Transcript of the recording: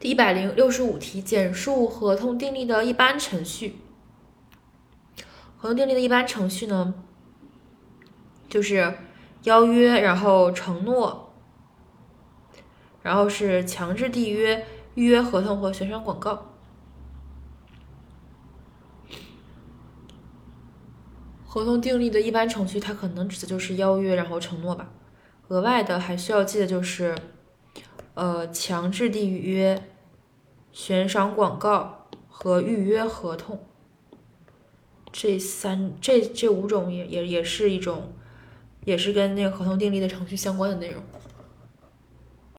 第一百零六十五题，简述合同订立的一般程序。合同订立的一般程序呢，就是邀约，然后承诺，然后是强制缔约、预约合同和悬赏广告。合同订立的一般程序，它可能指的就是邀约，然后承诺吧。额外的还需要记的就是。呃，强制缔约、悬赏广告和预约合同，这三这这五种也也也是一种，也是跟那个合同订立的程序相关的内容。